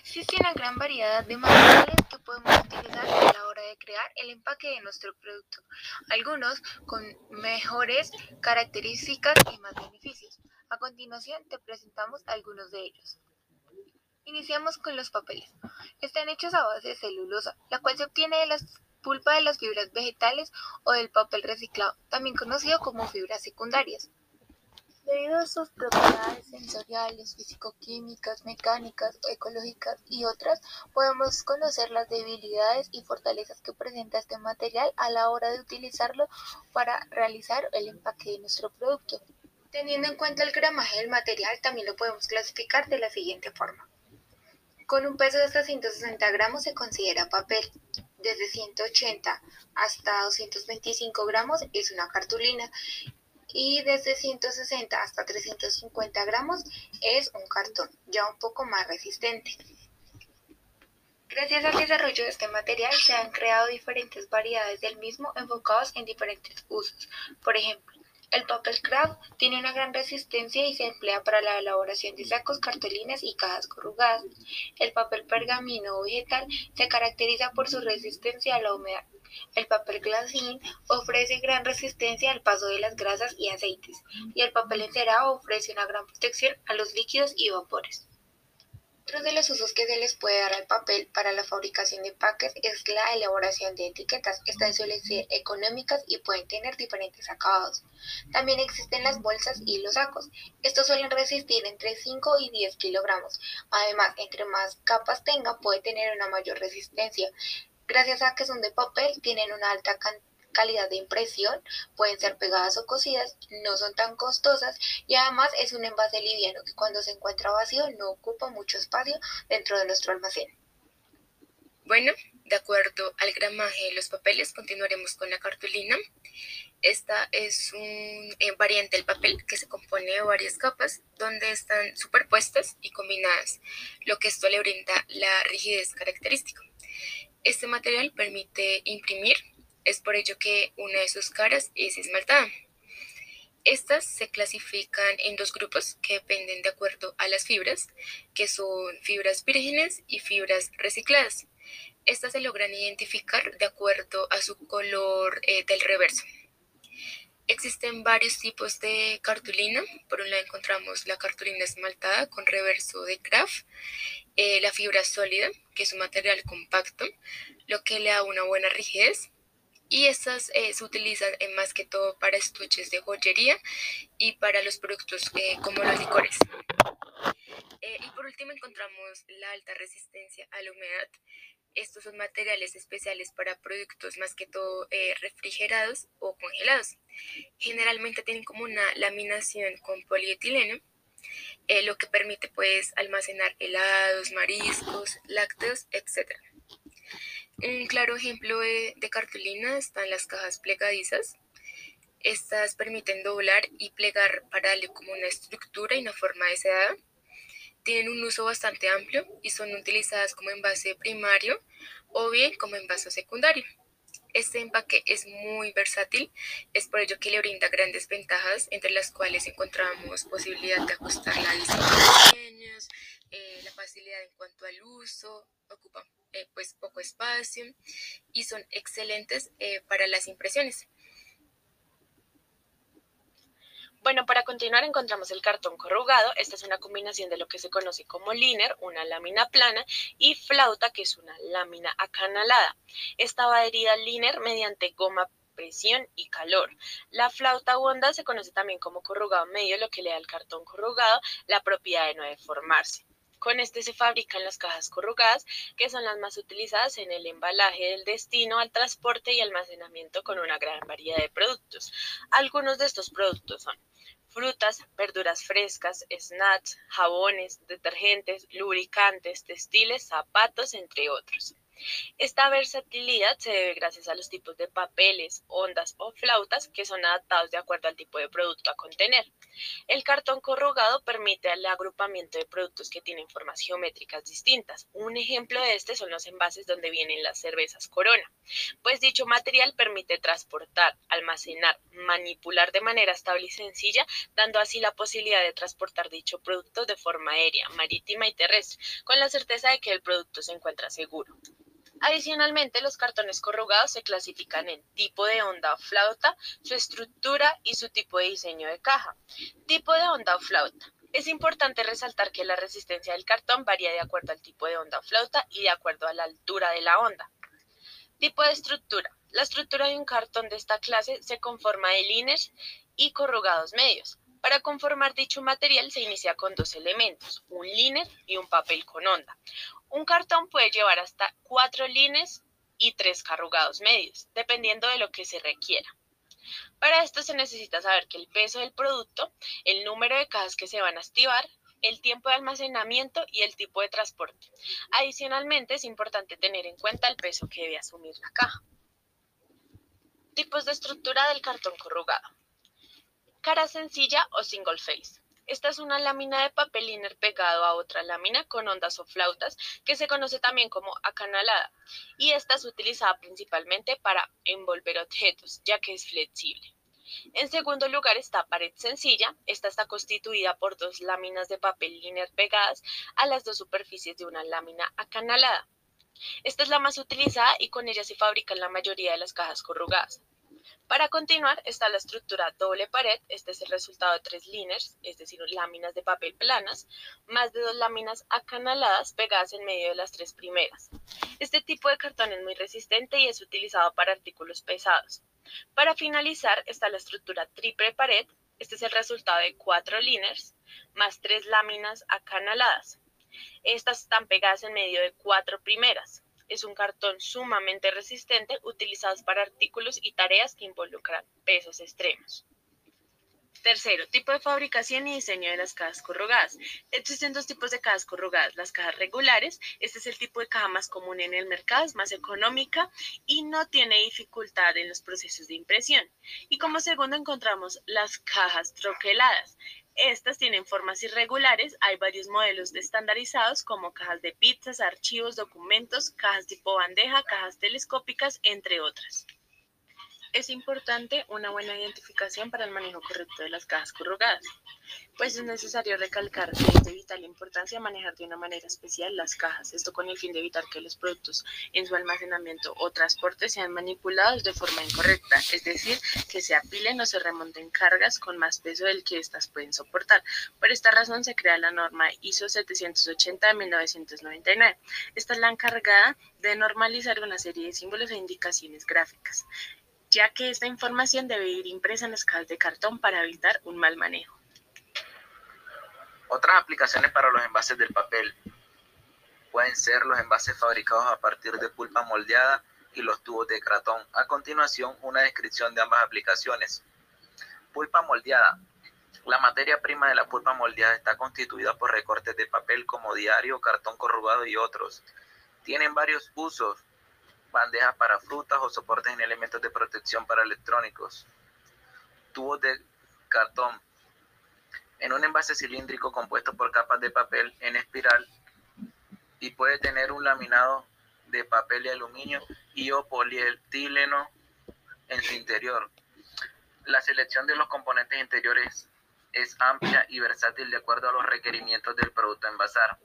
Existe una gran variedad de materiales que podemos utilizar a la hora de crear el empaque de nuestro producto, algunos con mejores características y más beneficios. A continuación te presentamos algunos de ellos. Iniciamos con los papeles. Están hechos a base de celulosa, la cual se obtiene de la pulpa de las fibras vegetales o del papel reciclado, también conocido como fibras secundarias. Debido a sus propiedades sensoriales, físico-químicas, mecánicas, ecológicas y otras, podemos conocer las debilidades y fortalezas que presenta este material a la hora de utilizarlo para realizar el empaque de nuestro producto. Teniendo en cuenta el gramaje del material, también lo podemos clasificar de la siguiente forma. Con un peso de hasta 160 gramos se considera papel. Desde 180 hasta 225 gramos es una cartulina y desde 160 hasta 350 gramos es un cartón, ya un poco más resistente. Gracias al desarrollo de este material se han creado diferentes variedades del mismo enfocados en diferentes usos. Por ejemplo, el papel craft tiene una gran resistencia y se emplea para la elaboración de sacos, cartolinas y cajas corrugadas. El papel pergamino o vegetal se caracteriza por su resistencia a la humedad. El papel glacín ofrece gran resistencia al paso de las grasas y aceites, y el papel encerado ofrece una gran protección a los líquidos y vapores. Otro de los usos que se les puede dar al papel para la fabricación de empaques es la elaboración de etiquetas. Estas suelen ser económicas y pueden tener diferentes acabados. También existen las bolsas y los sacos. Estos suelen resistir entre 5 y 10 kilogramos. Además, entre más capas tenga, puede tener una mayor resistencia. Gracias a que son de papel, tienen una alta calidad de impresión, pueden ser pegadas o cosidas, no son tan costosas y además es un envase liviano que cuando se encuentra vacío no ocupa mucho espacio dentro de nuestro almacén. Bueno, de acuerdo al gramaje de los papeles, continuaremos con la cartulina. Esta es un eh, variante del papel que se compone de varias capas donde están superpuestas y combinadas, lo que esto le brinda la rigidez característica. Este material permite imprimir es por ello que una de sus caras es esmaltada. Estas se clasifican en dos grupos que dependen de acuerdo a las fibras, que son fibras vírgenes y fibras recicladas. Estas se logran identificar de acuerdo a su color eh, del reverso. Existen varios tipos de cartulina. Por un lado encontramos la cartulina esmaltada con reverso de craft, eh, la fibra sólida, que es un material compacto, lo que le da una buena rigidez y estas eh, se utilizan en más que todo para estuches de joyería y para los productos eh, como los licores. Eh, y por último encontramos la alta resistencia a la humedad. Estos son materiales especiales para productos más que todo refrigerados o congelados. Generalmente tienen como una laminación con polietileno, lo que permite pues almacenar helados, mariscos, lácteos, etc. Un claro ejemplo de, cartulina están las cajas plegadizas. Estas permiten doblar y plegar para darle como una estructura y una forma deseada. Tienen un uso bastante amplio y son utilizadas como envase primario o bien como envase secundario. Este empaque es muy versátil, es por ello que le brinda grandes ventajas, entre las cuales encontramos posibilidad de ajustar la diseños, eh, la facilidad en cuanto al uso, ocupan eh, pues poco espacio y son excelentes eh, para las impresiones. Bueno, para continuar encontramos el cartón corrugado. Esta es una combinación de lo que se conoce como liner, una lámina plana, y flauta, que es una lámina acanalada. Esta va adherida al liner mediante goma presión y calor. La flauta honda se conoce también como corrugado medio, lo que le da al cartón corrugado la propiedad de no deformarse. Con este se fabrican las cajas corrugadas, que son las más utilizadas en el embalaje del destino al transporte y almacenamiento con una gran variedad de productos. Algunos de estos productos son frutas, verduras frescas, snacks, jabones, detergentes, lubricantes, textiles, zapatos, entre otros. Esta versatilidad se debe gracias a los tipos de papeles, ondas o flautas que son adaptados de acuerdo al tipo de producto a contener. El cartón corrugado permite el agrupamiento de productos que tienen formas geométricas distintas. Un ejemplo de este son los envases donde vienen las cervezas Corona, pues dicho material permite transportar, almacenar, manipular de manera estable y sencilla, dando así la posibilidad de transportar dicho producto de forma aérea, marítima y terrestre, con la certeza de que el producto se encuentra seguro. Adicionalmente, los cartones corrugados se clasifican en tipo de onda o flauta, su estructura y su tipo de diseño de caja. Tipo de onda o flauta. Es importante resaltar que la resistencia del cartón varía de acuerdo al tipo de onda o flauta y de acuerdo a la altura de la onda. Tipo de estructura. La estructura de un cartón de esta clase se conforma de líneas y corrugados medios. Para conformar dicho material se inicia con dos elementos, un liner y un papel con onda. Un cartón puede llevar hasta cuatro lines y tres carrugados medios, dependiendo de lo que se requiera. Para esto se necesita saber que el peso del producto, el número de cajas que se van a activar, el tiempo de almacenamiento y el tipo de transporte. Adicionalmente, es importante tener en cuenta el peso que debe asumir la caja. Tipos de estructura del cartón corrugado. Cara sencilla o single face. Esta es una lámina de papel liner pegado a otra lámina con ondas o flautas que se conoce también como acanalada y esta es utilizada principalmente para envolver objetos ya que es flexible. En segundo lugar está pared sencilla. Esta está constituida por dos láminas de papel liner pegadas a las dos superficies de una lámina acanalada. Esta es la más utilizada y con ella se fabrican la mayoría de las cajas corrugadas. Para continuar está la estructura doble pared, este es el resultado de tres liners, es decir, láminas de papel planas, más de dos láminas acanaladas pegadas en medio de las tres primeras. Este tipo de cartón es muy resistente y es utilizado para artículos pesados. Para finalizar está la estructura triple pared, este es el resultado de cuatro liners, más tres láminas acanaladas. Estas están pegadas en medio de cuatro primeras es un cartón sumamente resistente utilizado para artículos y tareas que involucran pesos extremos. Tercero, tipo de fabricación y diseño de las cajas corrugadas. Existen dos tipos de cajas corrugadas. Las cajas regulares, este es el tipo de caja más común en el mercado, es más económica y no tiene dificultad en los procesos de impresión. Y como segundo encontramos las cajas troqueladas. Estas tienen formas irregulares, hay varios modelos estandarizados como cajas de pizzas, archivos, documentos, cajas tipo bandeja, cajas telescópicas, entre otras. Es importante una buena identificación para el manejo correcto de las cajas corrugadas, pues es necesario recalcar que es de vital importancia manejar de una manera especial las cajas, esto con el fin de evitar que los productos en su almacenamiento o transporte sean manipulados de forma incorrecta, es decir, que se apilen o se remonten cargas con más peso del que éstas pueden soportar. Por esta razón se crea la norma ISO 780 de 1999. Esta es la encargada de normalizar una serie de símbolos e indicaciones gráficas ya que esta información debe ir impresa en escalas de cartón para evitar un mal manejo. Otras aplicaciones para los envases del papel pueden ser los envases fabricados a partir de pulpa moldeada y los tubos de cartón. A continuación, una descripción de ambas aplicaciones. Pulpa moldeada. La materia prima de la pulpa moldeada está constituida por recortes de papel como diario, cartón corrugado y otros. Tienen varios usos, bandejas para frutas o soportes en elementos de protección para electrónicos, tubos de cartón, en un envase cilíndrico compuesto por capas de papel en espiral y puede tener un laminado de papel y aluminio y o polietileno en su interior. La selección de los componentes interiores es amplia y versátil de acuerdo a los requerimientos del producto a envasar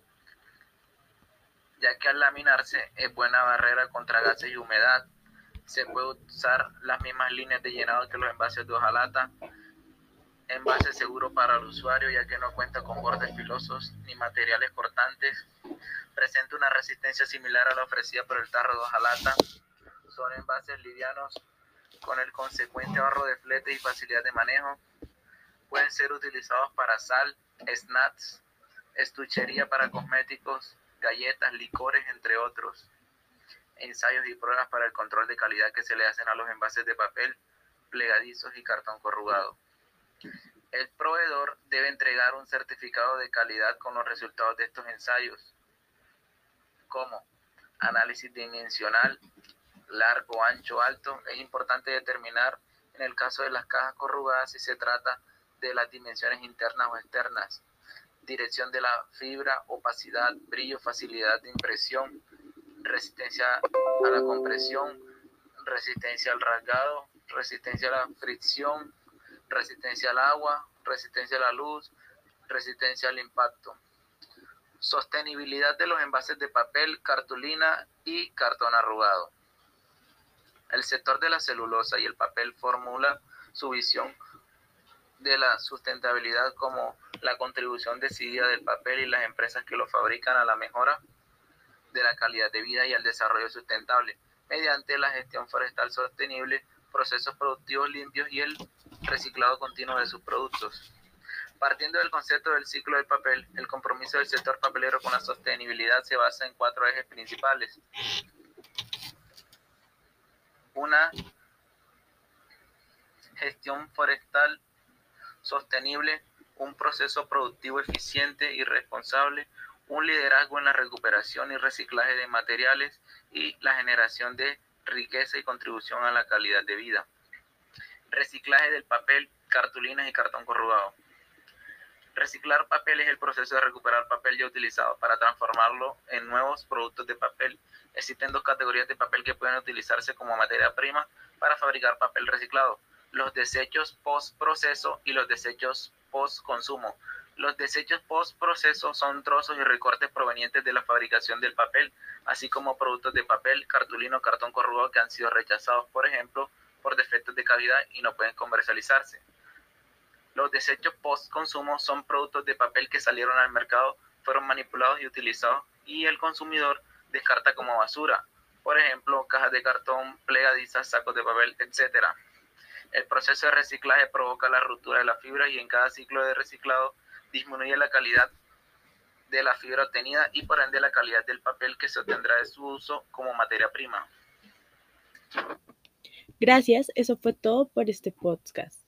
ya que al laminarse es buena barrera contra gases y humedad. Se puede usar las mismas líneas de llenado que los envases de hojalata. Envase seguro para el usuario ya que no cuenta con bordes filosos ni materiales cortantes. Presenta una resistencia similar a la ofrecida por el tarro de hojalata. Son envases livianos con el consecuente ahorro de flete y facilidad de manejo. Pueden ser utilizados para sal, snacks, estuchería para cosméticos, galletas, licores, entre otros. Ensayos y pruebas para el control de calidad que se le hacen a los envases de papel, plegadizos y cartón corrugado. El proveedor debe entregar un certificado de calidad con los resultados de estos ensayos, como análisis dimensional, largo, ancho, alto. Es importante determinar en el caso de las cajas corrugadas si se trata de las dimensiones internas o externas, dirección de la fibra, opacidad, brillo, facilidad de impresión, resistencia a la compresión, resistencia al rasgado, resistencia a la fricción, resistencia al agua, resistencia a la luz, resistencia al impacto. Sostenibilidad de los envases de papel, cartulina y cartón arrugado. El sector de la celulosa y el papel formula su visión de la sustentabilidad como la contribución decidida del papel y las empresas que lo fabrican a la mejora de la calidad de vida y al desarrollo sustentable mediante la gestión forestal sostenible, procesos productivos limpios y el reciclado continuo de sus productos. Partiendo del concepto del ciclo del papel, el compromiso del sector papelero con la sostenibilidad se basa en cuatro ejes principales. Una gestión forestal sostenible, un proceso productivo eficiente y responsable, un liderazgo en la recuperación y reciclaje de materiales y la generación de riqueza y contribución a la calidad de vida. Reciclaje del papel, cartulinas y cartón corrugado. Reciclar papel es el proceso de recuperar papel ya utilizado para transformarlo en nuevos productos de papel. Existen dos categorías de papel que pueden utilizarse como materia prima para fabricar papel reciclado. Los desechos post proceso y los desechos post consumo. Los desechos post-proceso son trozos y recortes provenientes de la fabricación del papel, así como productos de papel, cartulino, cartón corrugado que han sido rechazados, por ejemplo, por defectos de calidad y no pueden comercializarse. Los desechos post-consumo son productos de papel que salieron al mercado, fueron manipulados y utilizados y el consumidor descarta como basura, por ejemplo, cajas de cartón, plegadizas, sacos de papel, etc. El proceso de reciclaje provoca la ruptura de la fibra y en cada ciclo de reciclado disminuye la calidad de la fibra obtenida y por ende la calidad del papel que se obtendrá de su uso como materia prima. Gracias, eso fue todo por este podcast.